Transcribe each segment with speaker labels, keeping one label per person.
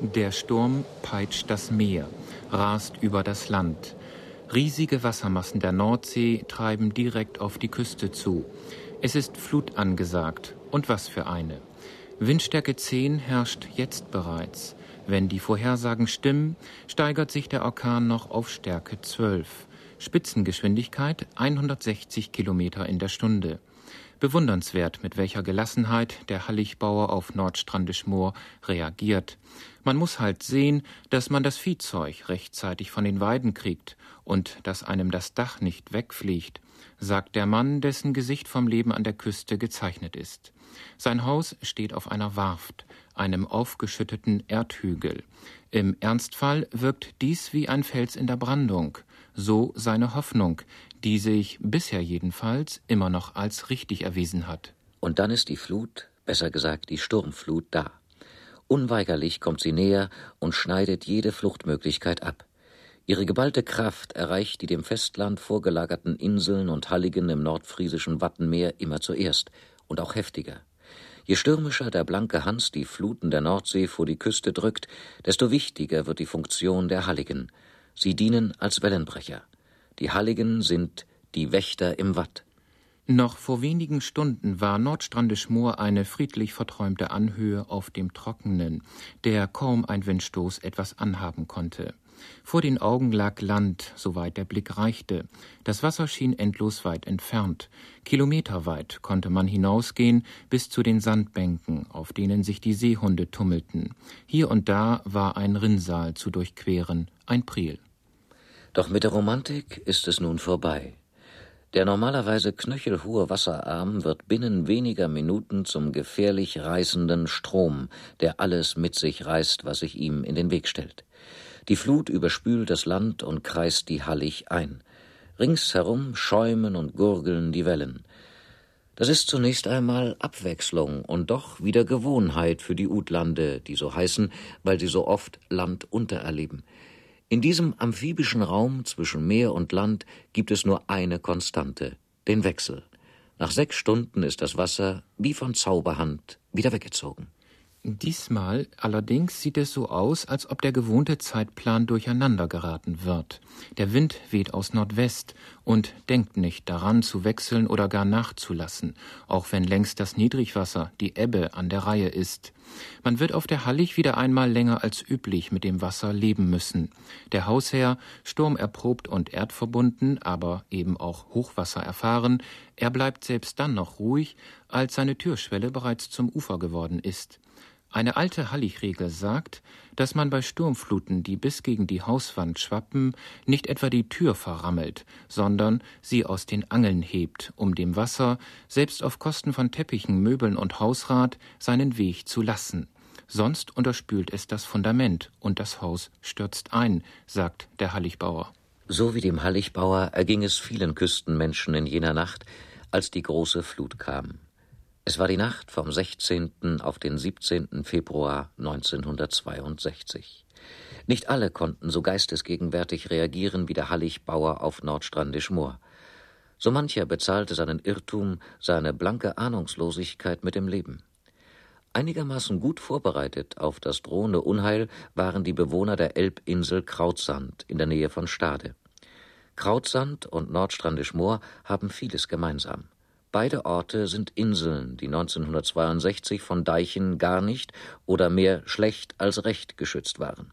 Speaker 1: Der Sturm peitscht das Meer, rast über das Land. Riesige Wassermassen der Nordsee treiben direkt auf die Küste zu. Es ist Flut angesagt. Und was für eine. Windstärke 10 herrscht jetzt bereits. Wenn die Vorhersagen stimmen, steigert sich der Orkan noch auf Stärke 12. Spitzengeschwindigkeit 160 Kilometer in der Stunde. Bewundernswert, mit welcher Gelassenheit der Hallichbauer auf Nordstrandisch Moor reagiert. Man muss halt sehen, dass man das Viehzeug rechtzeitig von den Weiden kriegt und dass einem das Dach nicht wegfliegt, sagt der Mann, dessen Gesicht vom Leben an der Küste gezeichnet ist. Sein Haus steht auf einer Warft, einem aufgeschütteten Erdhügel. Im Ernstfall wirkt dies wie ein Fels in der Brandung, so seine Hoffnung, die sich bisher jedenfalls immer noch als richtig erwiesen hat.
Speaker 2: Und dann ist die Flut, besser gesagt die Sturmflut, da. Unweigerlich kommt sie näher und schneidet jede Fluchtmöglichkeit ab. Ihre geballte Kraft erreicht die dem Festland vorgelagerten Inseln und Halligen im nordfriesischen Wattenmeer immer zuerst und auch heftiger. Je stürmischer der blanke Hans die Fluten der Nordsee vor die Küste drückt, desto wichtiger wird die Funktion der Halligen. Sie dienen als Wellenbrecher. Die Halligen sind die Wächter im Watt.
Speaker 1: Noch vor wenigen Stunden war Nordstrandisch Moor eine friedlich verträumte Anhöhe auf dem Trockenen, der kaum ein Windstoß etwas anhaben konnte. Vor den Augen lag Land, soweit der Blick reichte. Das Wasser schien endlos weit entfernt. Kilometerweit konnte man hinausgehen bis zu den Sandbänken, auf denen sich die Seehunde tummelten. Hier und da war ein Rinnsal zu durchqueren, ein Priel.
Speaker 2: Doch mit der Romantik ist es nun vorbei. Der normalerweise knöchelhohe Wasserarm wird binnen weniger Minuten zum gefährlich reißenden Strom, der alles mit sich reißt, was sich ihm in den Weg stellt. Die Flut überspült das Land und kreist die Hallig ein. Ringsherum schäumen und gurgeln die Wellen. Das ist zunächst einmal Abwechslung und doch wieder Gewohnheit für die Utlande, die so heißen, weil sie so oft Land untererleben. In diesem amphibischen Raum zwischen Meer und Land gibt es nur eine Konstante, den Wechsel. Nach sechs Stunden ist das Wasser wie von Zauberhand wieder weggezogen.
Speaker 1: Diesmal allerdings sieht es so aus, als ob der gewohnte Zeitplan durcheinander geraten wird. Der Wind weht aus Nordwest und denkt nicht daran zu wechseln oder gar nachzulassen, auch wenn längst das Niedrigwasser, die Ebbe, an der Reihe ist. Man wird auf der Hallig wieder einmal länger als üblich mit dem Wasser leben müssen. Der Hausherr, sturmerprobt und erdverbunden, aber eben auch Hochwasser erfahren, er bleibt selbst dann noch ruhig, als seine Türschwelle bereits zum Ufer geworden ist. Eine alte Halligregel sagt, dass man bei Sturmfluten, die bis gegen die Hauswand schwappen, nicht etwa die Tür verrammelt, sondern sie aus den Angeln hebt, um dem Wasser, selbst auf Kosten von Teppichen, Möbeln und Hausrat, seinen Weg zu lassen. Sonst unterspült es das Fundament und das Haus stürzt ein, sagt der Halligbauer.
Speaker 2: So wie dem Halligbauer erging es vielen Küstenmenschen in jener Nacht, als die große Flut kam. Es war die Nacht vom 16. auf den 17. Februar 1962. Nicht alle konnten so geistesgegenwärtig reagieren wie der Hallig-Bauer auf Nordstrandisch Moor. So mancher bezahlte seinen Irrtum, seine blanke Ahnungslosigkeit mit dem Leben. Einigermaßen gut vorbereitet auf das drohende Unheil waren die Bewohner der Elbinsel Krautsand in der Nähe von Stade. Krautsand und Nordstrandisch Moor haben vieles gemeinsam. Beide Orte sind Inseln, die 1962 von Deichen gar nicht oder mehr schlecht als recht geschützt waren.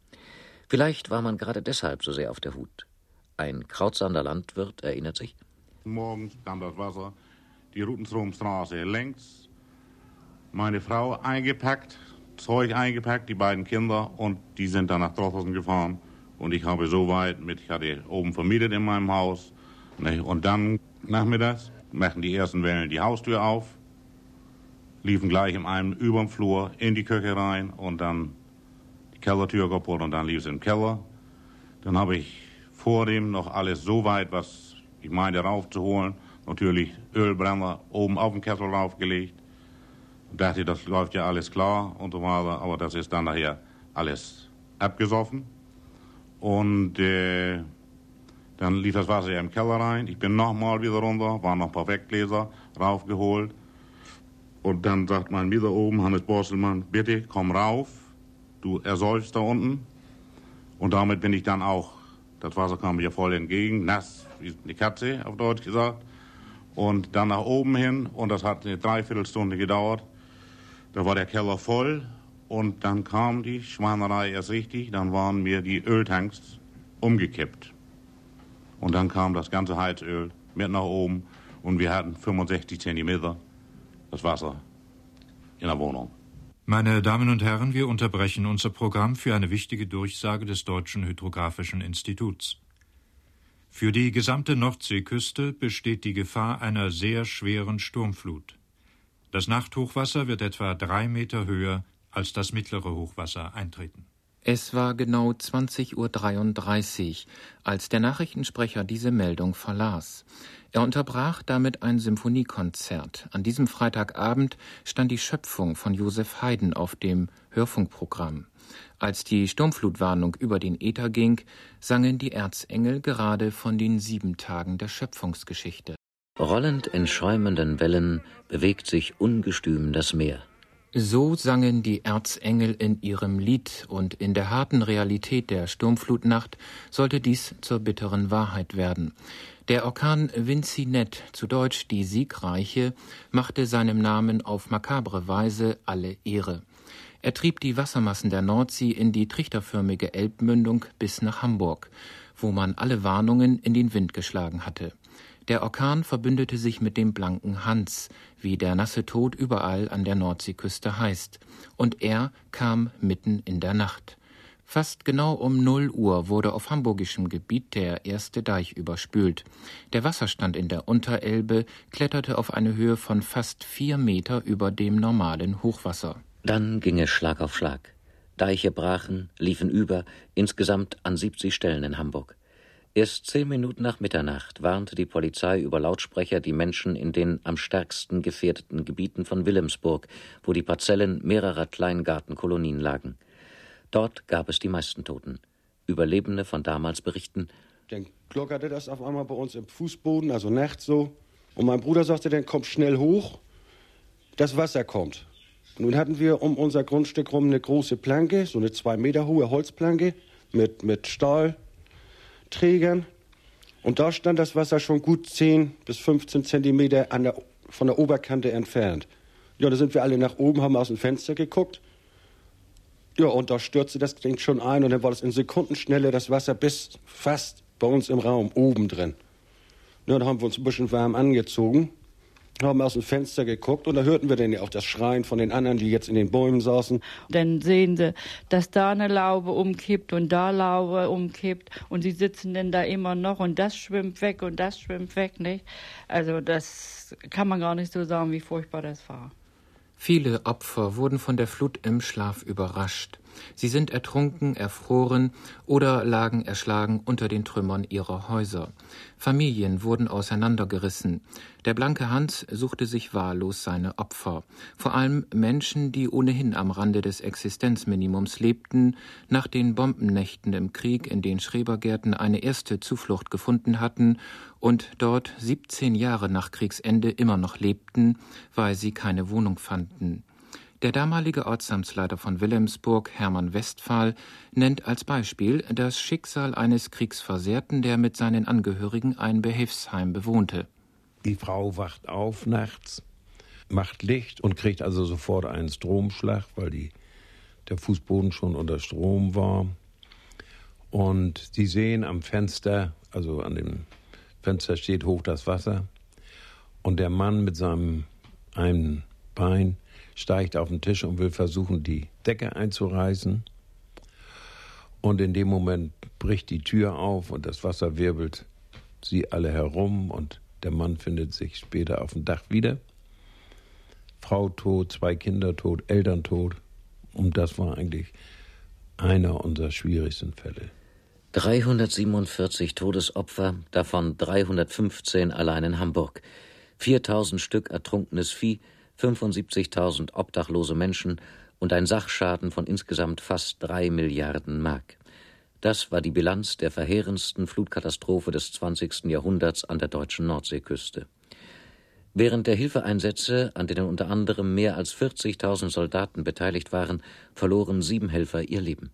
Speaker 2: Vielleicht war man gerade deshalb so sehr auf der Hut. Ein Krautsander Landwirt erinnert sich.
Speaker 3: Morgens kam das Wasser, die Rutenstromstraße längs. Meine Frau eingepackt, Zeug eingepackt, die beiden Kinder und die sind dann nach Drossen gefahren. Und ich habe so weit mit, ich hatte oben vermietet in meinem Haus. Und dann nachmittags machen die ersten Wellen die Haustür auf, liefen gleich in einem überm Flur in die Küche rein und dann die Kellertür kaputt und dann lief es im Keller. Dann habe ich vor dem noch alles so weit, was ich meinte raufzuholen, natürlich Ölbrenner oben auf den Kessel raufgelegt. Ich dachte, das läuft ja alles klar und so weiter, aber das ist dann nachher alles abgesoffen. Und äh, dann lief das Wasser ja im Keller rein. Ich bin nochmal wieder runter, waren noch ein paar Weggläser raufgeholt. Und dann sagt mein Mieter oben, Hannes Borselmann, bitte komm rauf. du ersäufst da unten. Und damit bin ich dann auch, das Wasser kam mir voll entgegen, nass wie eine Katze, auf Deutsch gesagt. Und dann nach oben hin, und das hat eine Dreiviertelstunde gedauert. Da war der Keller voll und dann kam die Schweinerei erst richtig, dann waren mir die Öltanks umgekippt. Und dann kam das ganze Heizöl mit nach oben und wir hatten 65 Zentimeter das Wasser in der Wohnung.
Speaker 4: Meine Damen und Herren, wir unterbrechen unser Programm für eine wichtige Durchsage des Deutschen Hydrographischen Instituts. Für die gesamte Nordseeküste besteht die Gefahr einer sehr schweren Sturmflut. Das Nachthochwasser wird etwa drei Meter höher als das mittlere Hochwasser eintreten.
Speaker 1: Es war genau 20.33 Uhr, als der Nachrichtensprecher diese Meldung verlas. Er unterbrach damit ein Symphoniekonzert. An diesem Freitagabend stand die Schöpfung von Josef Haydn auf dem Hörfunkprogramm. Als die Sturmflutwarnung über den Äther ging, sangen die Erzengel gerade von den sieben Tagen der Schöpfungsgeschichte.
Speaker 2: Rollend in schäumenden Wellen bewegt sich ungestüm das Meer.
Speaker 1: So sangen die Erzengel in ihrem Lied, und in der harten Realität der Sturmflutnacht sollte dies zur bitteren Wahrheit werden. Der Orkan Vincinet, zu Deutsch die Siegreiche, machte seinem Namen auf makabre Weise alle Ehre. Er trieb die Wassermassen der Nordsee in die trichterförmige Elbmündung bis nach Hamburg, wo man alle Warnungen in den Wind geschlagen hatte. Der Orkan verbündete sich mit dem blanken Hans, wie der nasse Tod überall an der Nordseeküste heißt, und er kam mitten in der Nacht. Fast genau um null Uhr wurde auf hamburgischem Gebiet der erste Deich überspült. Der Wasserstand in der Unterelbe kletterte auf eine Höhe von fast vier Meter über dem normalen Hochwasser.
Speaker 2: Dann ging es Schlag auf Schlag. Deiche brachen, liefen über, insgesamt an 70 Stellen in Hamburg. Erst zehn Minuten nach Mitternacht warnte die Polizei über Lautsprecher die Menschen in den am stärksten gefährdeten Gebieten von Wilhelmsburg, wo die Parzellen mehrerer Kleingartenkolonien lagen. Dort gab es die meisten Toten. Überlebende von damals berichten.
Speaker 5: Dann glockerte das auf einmal bei uns im Fußboden, also nachts so. Und mein Bruder sagte dann, komm schnell hoch, das Wasser kommt. Nun hatten wir um unser Grundstück rum eine große Planke, so eine zwei Meter hohe Holzplanke mit, mit Stahlträgern. Und da stand das Wasser schon gut 10 bis 15 Zentimeter der, von der Oberkante entfernt. Ja, da sind wir alle nach oben, haben aus dem Fenster geguckt. Ja, und da stürzte das Ding schon ein und dann war das in Sekundenschnelle das Wasser bis fast bei uns im Raum, oben drin. Ja, da haben wir uns ein bisschen warm angezogen haben aus dem Fenster geguckt und da hörten wir dann ja auch das Schreien von den anderen, die jetzt in den Bäumen saßen.
Speaker 6: Dann sehen sie, dass da eine Laube umkippt und da Laube umkippt und sie sitzen dann da immer noch und das schwimmt weg und das schwimmt weg, nicht? Also das kann man gar nicht so sagen, wie furchtbar das war.
Speaker 1: Viele Opfer wurden von der Flut im Schlaf überrascht. Sie sind ertrunken, erfroren oder lagen erschlagen unter den Trümmern ihrer Häuser. Familien wurden auseinandergerissen. Der blanke Hans suchte sich wahllos seine Opfer. Vor allem Menschen, die ohnehin am Rande des Existenzminimums lebten, nach den Bombennächten im Krieg in den Schrebergärten eine erste Zuflucht gefunden hatten und dort 17 Jahre nach Kriegsende immer noch lebten, weil sie keine Wohnung fanden. Der damalige Ortsamtsleiter von Wilhelmsburg, Hermann Westphal, nennt als Beispiel das Schicksal eines Kriegsversehrten, der mit seinen Angehörigen ein Behilfsheim bewohnte.
Speaker 7: Die Frau wacht auf nachts, macht Licht und kriegt also sofort einen Stromschlag, weil die, der Fußboden schon unter Strom war. Und sie sehen am Fenster, also an dem Fenster steht hoch das Wasser. Und der Mann mit seinem einen Bein steigt auf den Tisch und will versuchen, die Decke einzureißen. Und in dem Moment bricht die Tür auf und das Wasser wirbelt sie alle herum und der Mann findet sich später auf dem Dach wieder. Frau tot, zwei Kinder tot, Eltern tot. Und das war eigentlich einer unserer schwierigsten Fälle.
Speaker 2: 347 Todesopfer, davon 315 allein in Hamburg. 4000 Stück ertrunkenes Vieh, 75.000 obdachlose Menschen und ein Sachschaden von insgesamt fast drei Milliarden Mark. Das war die Bilanz der verheerendsten Flutkatastrophe des 20. Jahrhunderts an der deutschen Nordseeküste. Während der Hilfeeinsätze, an denen unter anderem mehr als 40.000 Soldaten beteiligt waren, verloren sieben Helfer ihr Leben.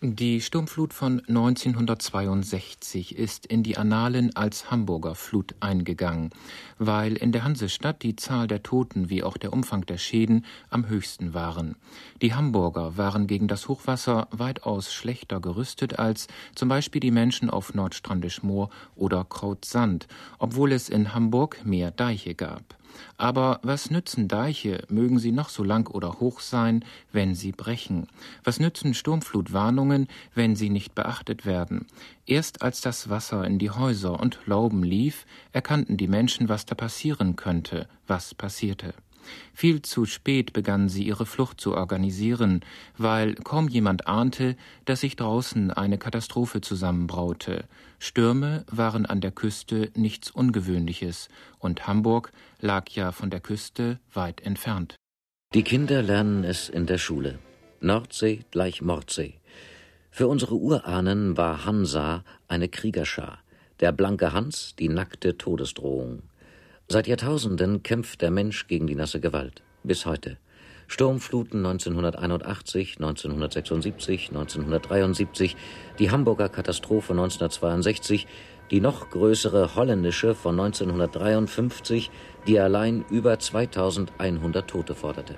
Speaker 1: Die Sturmflut von 1962 ist in die Annalen als Hamburger Flut eingegangen, weil in der Hansestadt die Zahl der Toten wie auch der Umfang der Schäden am höchsten waren. Die Hamburger waren gegen das Hochwasser weitaus schlechter gerüstet als zum Beispiel die Menschen auf Nordstrandisch Moor oder Krautsand, obwohl es in Hamburg mehr Deiche gab. Aber was nützen Deiche, mögen sie noch so lang oder hoch sein, wenn sie brechen? Was nützen Sturmflutwarnungen, wenn sie nicht beachtet werden? Erst als das Wasser in die Häuser und Lauben lief, erkannten die Menschen, was da passieren könnte, was passierte. Viel zu spät begannen sie ihre Flucht zu organisieren, weil kaum jemand ahnte, dass sich draußen eine Katastrophe zusammenbraute. Stürme waren an der Küste nichts Ungewöhnliches, und Hamburg lag ja von der Küste weit entfernt.
Speaker 2: Die Kinder lernen es in der Schule. Nordsee gleich Mordsee. Für unsere Urahnen war Hansa eine Kriegerschar, der blanke Hans die nackte Todesdrohung. Seit Jahrtausenden kämpft der Mensch gegen die nasse Gewalt. Bis heute. Sturmfluten 1981, 1976, 1973, die Hamburger Katastrophe 1962, die noch größere holländische von 1953, die allein über 2100 Tote forderte.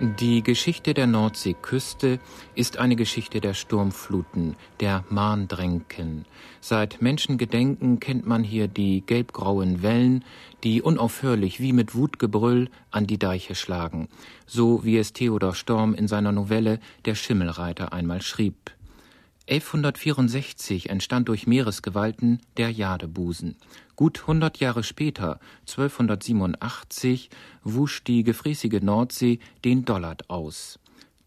Speaker 1: Die Geschichte der Nordseeküste ist eine Geschichte der Sturmfluten, der Mahndränken. Seit Menschengedenken kennt man hier die gelbgrauen Wellen, die unaufhörlich wie mit Wutgebrüll an die Deiche schlagen, so wie es Theodor Storm in seiner Novelle Der Schimmelreiter einmal schrieb. 1164 entstand durch Meeresgewalten der Jadebusen. Gut hundert Jahre später, 1287, wusch die gefräßige Nordsee den Dollard aus.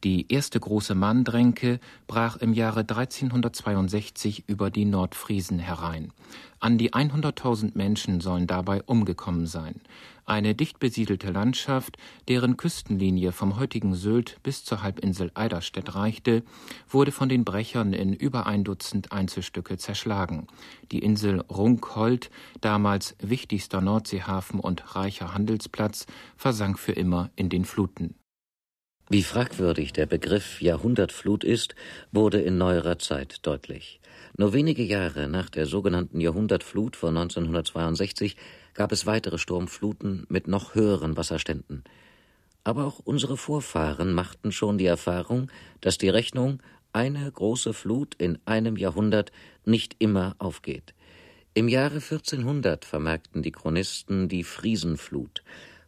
Speaker 1: Die erste große Manndränke brach im Jahre 1362 über die Nordfriesen herein. An die 100.000 Menschen sollen dabei umgekommen sein. Eine dicht besiedelte Landschaft, deren Küstenlinie vom heutigen Sylt bis zur Halbinsel Eiderstedt reichte, wurde von den Brechern in über ein Dutzend Einzelstücke zerschlagen. Die Insel Runkhold, damals wichtigster Nordseehafen und reicher Handelsplatz, versank für immer in den Fluten.
Speaker 2: Wie fragwürdig der Begriff Jahrhundertflut ist, wurde in neuerer Zeit deutlich. Nur wenige Jahre nach der sogenannten Jahrhundertflut von 1962 gab es weitere Sturmfluten mit noch höheren Wasserständen. Aber auch unsere Vorfahren machten schon die Erfahrung, dass die Rechnung eine große Flut in einem Jahrhundert nicht immer aufgeht. Im Jahre 1400 vermerkten die Chronisten die Friesenflut,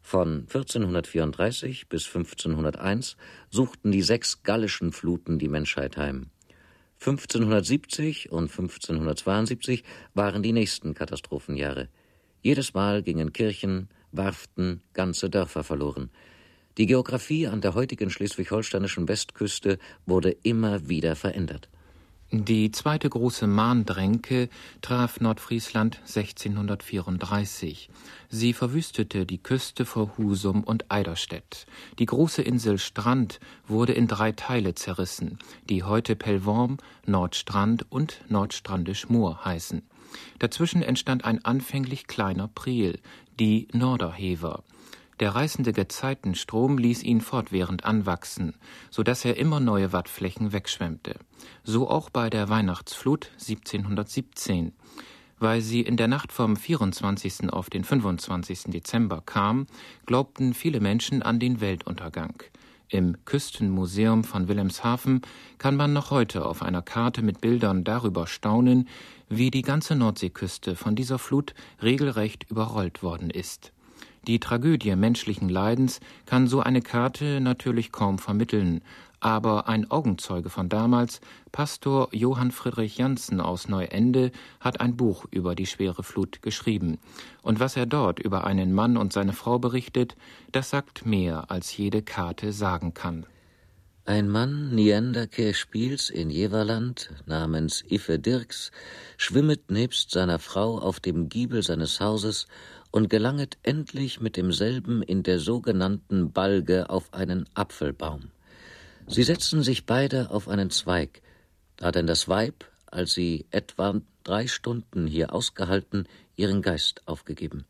Speaker 2: von 1434 bis 1501 suchten die sechs gallischen Fluten die Menschheit heim. 1570 und 1572 waren die nächsten Katastrophenjahre. Jedes Mal gingen Kirchen, Warften, ganze Dörfer verloren. Die Geographie an der heutigen schleswig-holsteinischen Westküste wurde immer wieder verändert.
Speaker 1: Die zweite große Mahndränke traf Nordfriesland 1634. Sie verwüstete die Küste vor Husum und Eiderstedt. Die große Insel Strand wurde in drei Teile zerrissen, die heute Pellworm, Nordstrand und Nordstrandisch Moor heißen. Dazwischen entstand ein anfänglich kleiner Priel, die Norderhever. Der reißende Gezeitenstrom ließ ihn fortwährend anwachsen, so dass er immer neue Wattflächen wegschwemmte. So auch bei der Weihnachtsflut 1717. Weil sie in der Nacht vom 24. auf den 25. Dezember kam, glaubten viele Menschen an den Weltuntergang. Im Küstenmuseum von Wilhelmshaven kann man noch heute auf einer Karte mit Bildern darüber staunen, wie die ganze Nordseeküste von dieser Flut regelrecht überrollt worden ist. Die Tragödie menschlichen Leidens kann so eine Karte natürlich kaum vermitteln, aber ein Augenzeuge von damals, Pastor Johann Friedrich Janssen aus Neuende, hat ein Buch über die schwere Flut geschrieben. Und was er dort über einen Mann und seine Frau berichtet, das sagt mehr, als jede Karte sagen kann.
Speaker 2: Ein Mann Nienderke Spiels in Jeverland namens Iffe Dirks schwimmet nebst seiner Frau auf dem Giebel seines Hauses und gelanget endlich mit demselben in der sogenannten Balge auf einen Apfelbaum. Sie setzen sich beide auf einen Zweig, da denn das Weib, als sie etwa drei Stunden hier ausgehalten, ihren Geist aufgegeben.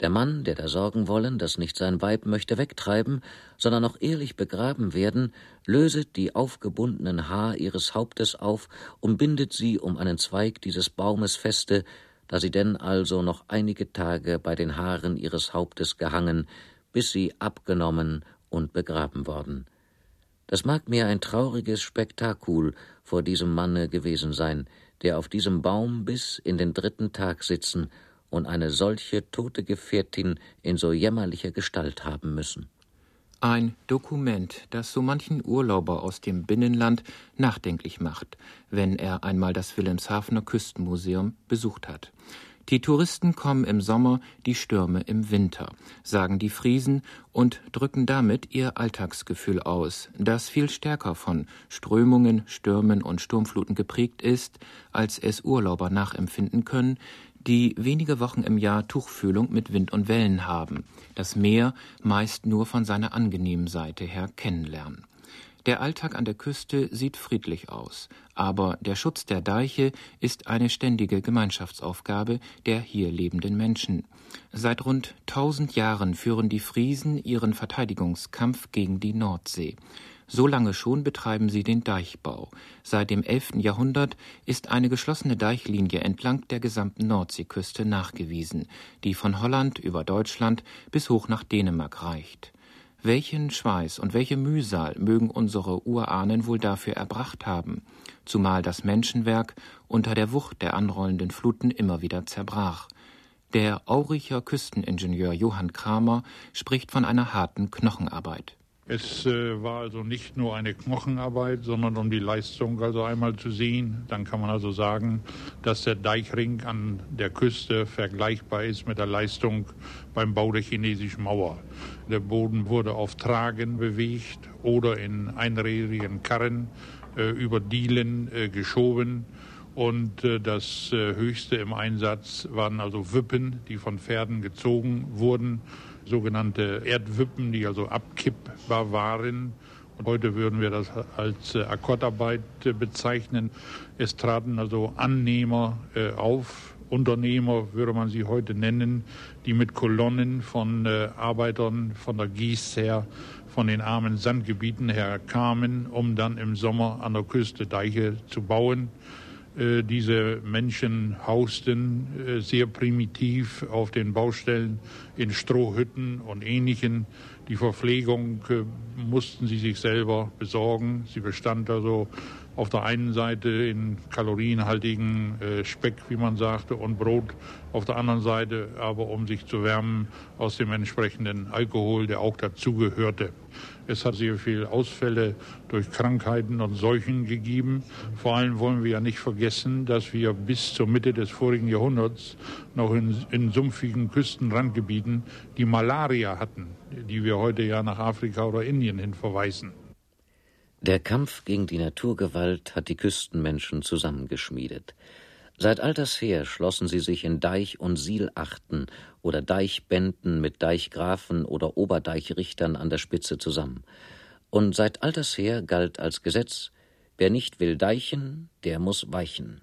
Speaker 2: Der Mann, der da sorgen wollen, dass nicht sein Weib möchte wegtreiben, sondern noch ehrlich begraben werden, löset die aufgebundenen Haar ihres Hauptes auf und bindet sie um einen Zweig dieses Baumes feste, da sie denn also noch einige Tage bei den Haaren ihres Hauptes gehangen, bis sie abgenommen und begraben worden. Das mag mir ein trauriges Spektakul vor diesem Manne gewesen sein, der auf diesem Baum bis in den dritten Tag sitzen und eine solche tote Gefährtin in so jämmerlicher Gestalt haben müssen.
Speaker 1: Ein Dokument, das so manchen Urlauber aus dem Binnenland nachdenklich macht, wenn er einmal das Wilhelmshavener Küstenmuseum besucht hat. Die Touristen kommen im Sommer, die Stürme im Winter, sagen die Friesen und drücken damit ihr Alltagsgefühl aus, das viel stärker von Strömungen, Stürmen und Sturmfluten geprägt ist, als es Urlauber nachempfinden können, die wenige Wochen im Jahr Tuchfühlung mit Wind und Wellen haben, das Meer meist nur von seiner angenehmen Seite her kennenlernen. Der Alltag an der Küste sieht friedlich aus, aber der Schutz der Deiche ist eine ständige Gemeinschaftsaufgabe der hier lebenden Menschen. Seit rund tausend Jahren führen die Friesen ihren Verteidigungskampf gegen die Nordsee. So lange schon betreiben sie den Deichbau. Seit dem 11. Jahrhundert ist eine geschlossene Deichlinie entlang der gesamten Nordseeküste nachgewiesen, die von Holland über Deutschland bis hoch nach Dänemark reicht. Welchen Schweiß und welche Mühsal mögen unsere Urahnen wohl dafür erbracht haben, zumal das Menschenwerk unter der Wucht der anrollenden Fluten immer wieder zerbrach. Der Auricher Küsteningenieur Johann Kramer spricht von einer harten Knochenarbeit.
Speaker 8: Es äh, war also nicht nur eine Knochenarbeit, sondern um die Leistung also einmal zu sehen. Dann kann man also sagen, dass der Deichring an der Küste vergleichbar ist mit der Leistung beim Bau der chinesischen Mauer. Der Boden wurde auf Tragen bewegt oder in einrädrigen Karren äh, über Dielen äh, geschoben. Und äh, das äh, höchste im Einsatz waren also Wippen, die von Pferden gezogen wurden sogenannte Erdwippen, die also abkippbar waren. Und heute würden wir das als äh, Akkordarbeit äh, bezeichnen. Es traten also Annehmer äh, auf, Unternehmer würde man sie heute nennen, die mit Kolonnen von Arbeitern von der Gieß her, von den armen Sandgebieten her kamen, um dann im Sommer an der Küste Deiche zu bauen. Äh, diese Menschen hausten äh, sehr primitiv auf den Baustellen in Strohhütten und ähnlichen. Die Verpflegung äh, mussten sie sich selber besorgen. Sie bestand also auf der einen Seite in kalorienhaltigen Speck, wie man sagte, und Brot, auf der anderen Seite aber, um sich zu wärmen, aus dem entsprechenden Alkohol, der auch dazugehörte. Es hat sehr viele Ausfälle durch Krankheiten und Seuchen gegeben. Vor allem wollen wir ja nicht vergessen, dass wir bis zur Mitte des vorigen Jahrhunderts noch in, in sumpfigen Küstenrandgebieten die Malaria hatten, die wir heute ja nach Afrika oder Indien hin verweisen.
Speaker 2: Der Kampf gegen die Naturgewalt hat die Küstenmenschen zusammengeschmiedet. Seit alters her schlossen sie sich in Deich- und Sielachten oder Deichbänden mit Deichgrafen oder Oberdeich-Richtern an der Spitze zusammen. Und seit alters her galt als Gesetz, wer nicht will deichen, der muss weichen.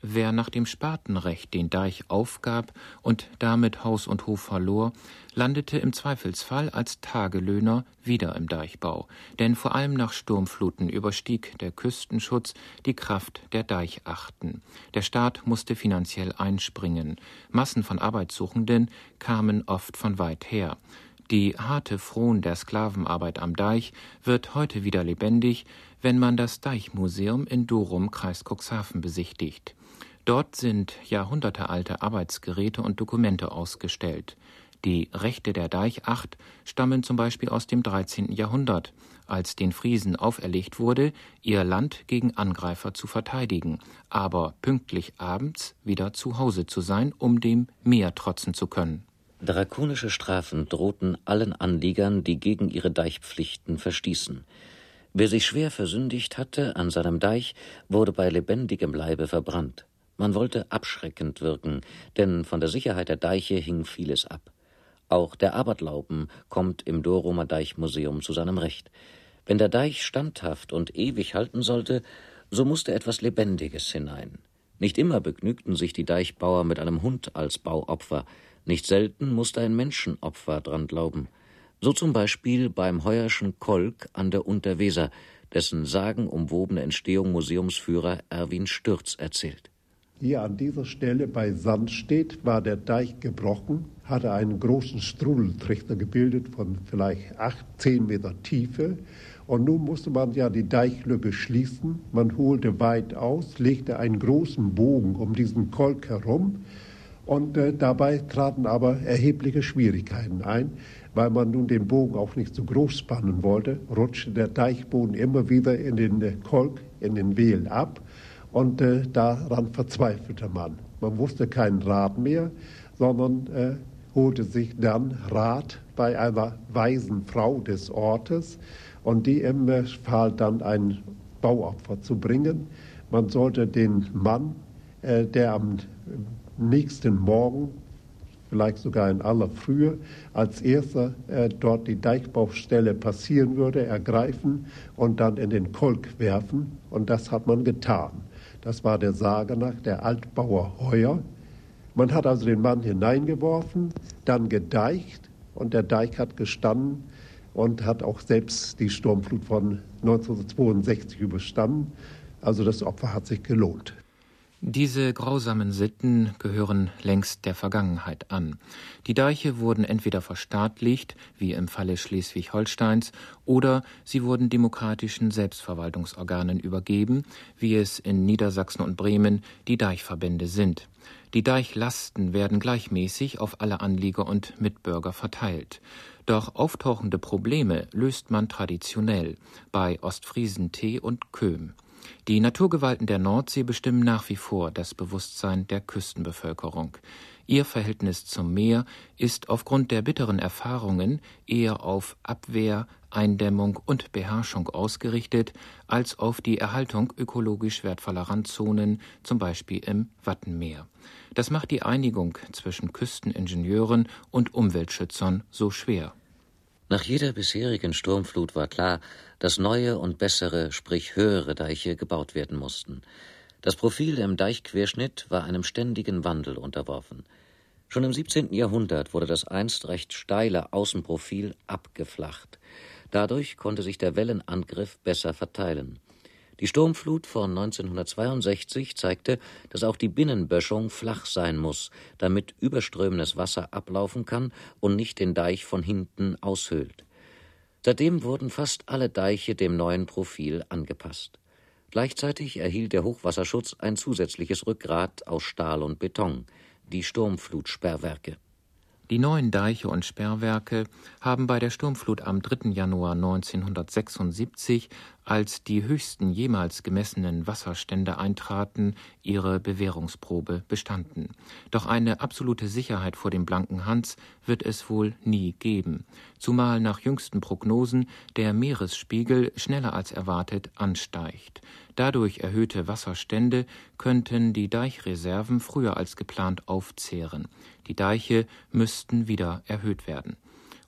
Speaker 1: Wer nach dem Spatenrecht den Deich aufgab und damit Haus und Hof verlor, landete im Zweifelsfall als Tagelöhner wieder im Deichbau, denn vor allem nach Sturmfluten überstieg der Küstenschutz die Kraft der Deichachten. Der Staat musste finanziell einspringen. Massen von Arbeitssuchenden kamen oft von weit her. Die harte Fron der Sklavenarbeit am Deich wird heute wieder lebendig, wenn man das Deichmuseum in Dorum, Kreis Cuxhaven, besichtigt. Dort sind jahrhundertealte Arbeitsgeräte und Dokumente ausgestellt. Die Rechte der Deichacht stammen zum Beispiel aus dem 13. Jahrhundert, als den Friesen auferlegt wurde, ihr Land gegen Angreifer zu verteidigen, aber pünktlich abends wieder zu Hause zu sein, um dem Meer trotzen zu können.
Speaker 2: Drakonische Strafen drohten allen Anliegern, die gegen ihre Deichpflichten verstießen. Wer sich schwer versündigt hatte an seinem Deich, wurde bei lebendigem Leibe verbrannt. Man wollte abschreckend wirken, denn von der Sicherheit der Deiche hing vieles ab. Auch der Abertlauben kommt im Doromer Deichmuseum zu seinem Recht. Wenn der Deich standhaft und ewig halten sollte, so musste etwas Lebendiges hinein. Nicht immer begnügten sich die Deichbauer mit einem Hund als Bauopfer, nicht selten musste ein Menschenopfer dran glauben. So zum Beispiel beim Heuerschen Kolk an der Unterweser, dessen sagenumwobene Entstehung Museumsführer Erwin Stürz erzählt.
Speaker 9: Hier an dieser Stelle bei Sandstedt war der Deich gebrochen, hatte einen großen Strudeltrichter gebildet von vielleicht acht, zehn Meter Tiefe. Und nun musste man ja die Deichlücke schließen. Man holte weit aus, legte einen großen Bogen um diesen Kolk herum. Und äh, dabei traten aber erhebliche Schwierigkeiten ein. Weil man nun den Bogen auch nicht zu groß spannen wollte, rutschte der Deichboden immer wieder in den äh, Kolk, in den Wehl ab. Und äh, daran verzweifelte man. Man wusste keinen Rat mehr, sondern äh, holte sich dann Rat bei einer weisen Frau des Ortes und die empfahl dann ein Bauopfer zu bringen. Man sollte den Mann, äh, der am nächsten Morgen, vielleicht sogar in aller Frühe, als erster äh, dort die Deichbaustelle passieren würde, ergreifen und dann in den Kolk werfen. Und das hat man getan. Das war der Sage nach der Altbauer Heuer. Man hat also den Mann hineingeworfen, dann gedeicht und der Deich hat gestanden und hat auch selbst die Sturmflut von 1962 überstanden. Also das Opfer hat sich gelohnt.
Speaker 1: Diese grausamen Sitten gehören längst der Vergangenheit an. Die Deiche wurden entweder verstaatlicht, wie im Falle Schleswig-Holsteins, oder sie wurden demokratischen Selbstverwaltungsorganen übergeben, wie es in Niedersachsen und Bremen die Deichverbände sind. Die Deichlasten werden gleichmäßig auf alle Anlieger und Mitbürger verteilt. Doch auftauchende Probleme löst man traditionell bei Ostfriesentee und Köhm. Die Naturgewalten der Nordsee bestimmen nach wie vor das Bewusstsein der Küstenbevölkerung. Ihr Verhältnis zum Meer ist aufgrund der bitteren Erfahrungen eher auf Abwehr, Eindämmung und Beherrschung ausgerichtet als auf die Erhaltung ökologisch wertvoller Randzonen, zum Beispiel im Wattenmeer. Das macht die Einigung zwischen Küsteningenieuren und Umweltschützern so schwer.
Speaker 2: Nach jeder bisherigen Sturmflut war klar, dass neue und bessere, sprich höhere Deiche gebaut werden mussten. Das Profil im Deichquerschnitt war einem ständigen Wandel unterworfen. Schon im 17. Jahrhundert wurde das einst recht steile Außenprofil abgeflacht. Dadurch konnte sich der Wellenangriff besser verteilen. Die Sturmflut von 1962 zeigte, dass auch die Binnenböschung flach sein muss, damit überströmendes Wasser ablaufen kann und nicht den Deich von hinten aushöhlt. Seitdem wurden fast alle Deiche dem neuen Profil angepasst. Gleichzeitig erhielt der Hochwasserschutz ein zusätzliches Rückgrat aus Stahl und Beton, die Sturmflutsperrwerke.
Speaker 1: Die neuen Deiche und Sperrwerke haben bei der Sturmflut am 3. Januar 1976, als die höchsten jemals gemessenen Wasserstände eintraten, ihre Bewährungsprobe bestanden. Doch eine absolute Sicherheit vor dem blanken Hans wird es wohl nie geben, zumal nach jüngsten Prognosen der Meeresspiegel schneller als erwartet ansteigt. Dadurch erhöhte Wasserstände könnten die Deichreserven früher als geplant aufzehren. Die Deiche müssten wieder erhöht werden.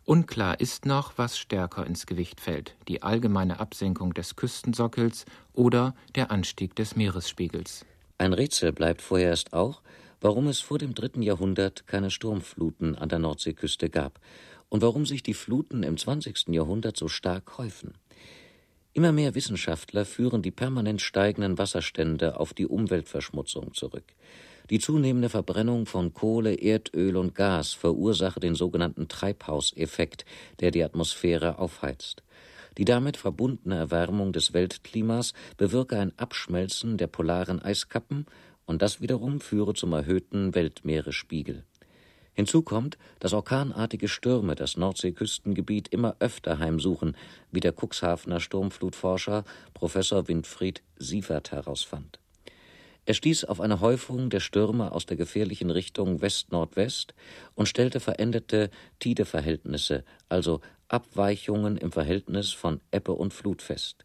Speaker 1: Unklar ist noch, was stärker ins Gewicht fällt, die allgemeine Absenkung des Küstensockels oder der Anstieg des Meeresspiegels.
Speaker 2: Ein Rätsel bleibt vorerst auch, warum es vor dem dritten Jahrhundert keine Sturmfluten an der Nordseeküste gab und warum sich die Fluten im 20. Jahrhundert so stark häufen. Immer mehr Wissenschaftler führen die permanent steigenden Wasserstände auf die Umweltverschmutzung zurück. Die zunehmende Verbrennung von Kohle, Erdöl und Gas verursache den sogenannten Treibhauseffekt, der die Atmosphäre aufheizt. Die damit verbundene Erwärmung des Weltklimas bewirke ein Abschmelzen der polaren Eiskappen und das wiederum führe zum erhöhten Weltmeeresspiegel. Hinzu kommt, dass orkanartige Stürme das Nordseeküstengebiet immer öfter heimsuchen, wie der Cuxhavener Sturmflutforscher Professor Winfried Sievert herausfand. Er stieß auf eine Häufung der Stürme aus der gefährlichen Richtung West-Nordwest und stellte veränderte Tideverhältnisse, also Abweichungen im Verhältnis von Ebbe und Flut fest.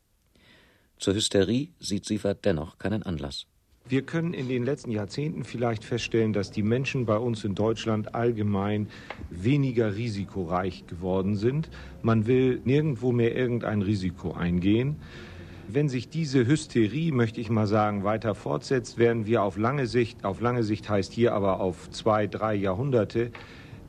Speaker 2: Zur Hysterie sieht Sievert dennoch keinen Anlass.
Speaker 10: Wir können in den letzten Jahrzehnten vielleicht feststellen, dass die Menschen bei uns in Deutschland allgemein weniger risikoreich geworden sind. Man will nirgendwo mehr irgendein Risiko eingehen. Wenn sich diese Hysterie, möchte ich mal sagen, weiter fortsetzt, werden wir auf lange Sicht, auf lange Sicht heißt hier aber auf zwei, drei Jahrhunderte,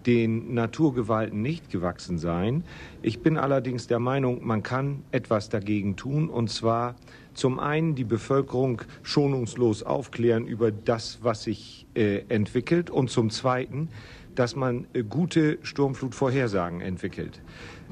Speaker 10: den Naturgewalten nicht gewachsen sein. Ich bin allerdings der Meinung, man kann etwas dagegen tun, und zwar zum einen die Bevölkerung schonungslos aufklären über das, was sich äh, entwickelt, und zum zweiten, dass man äh, gute Sturmflutvorhersagen entwickelt.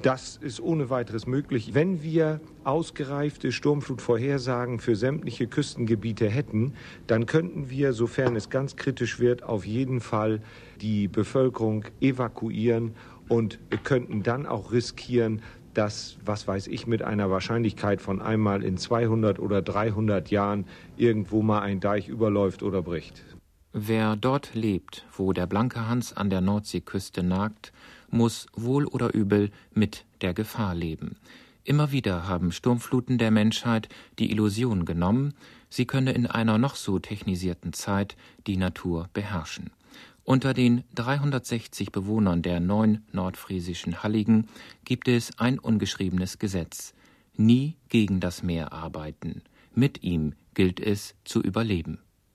Speaker 10: Das ist ohne weiteres möglich. Wenn wir ausgereifte Sturmflutvorhersagen für sämtliche Küstengebiete hätten, dann könnten wir, sofern es ganz kritisch wird, auf jeden Fall die Bevölkerung evakuieren und könnten dann auch riskieren, dass, was weiß ich, mit einer Wahrscheinlichkeit von einmal in 200 oder 300 Jahren irgendwo mal ein Deich überläuft oder bricht.
Speaker 1: Wer dort lebt, wo der blanke Hans an der Nordseeküste nagt, muss wohl oder übel mit der Gefahr leben. Immer wieder haben Sturmfluten der Menschheit die Illusion genommen, sie könne in einer noch so technisierten Zeit die Natur beherrschen. Unter den 360 Bewohnern der neun nordfriesischen Halligen gibt es ein ungeschriebenes Gesetz. Nie gegen das Meer arbeiten. Mit ihm gilt es zu überleben.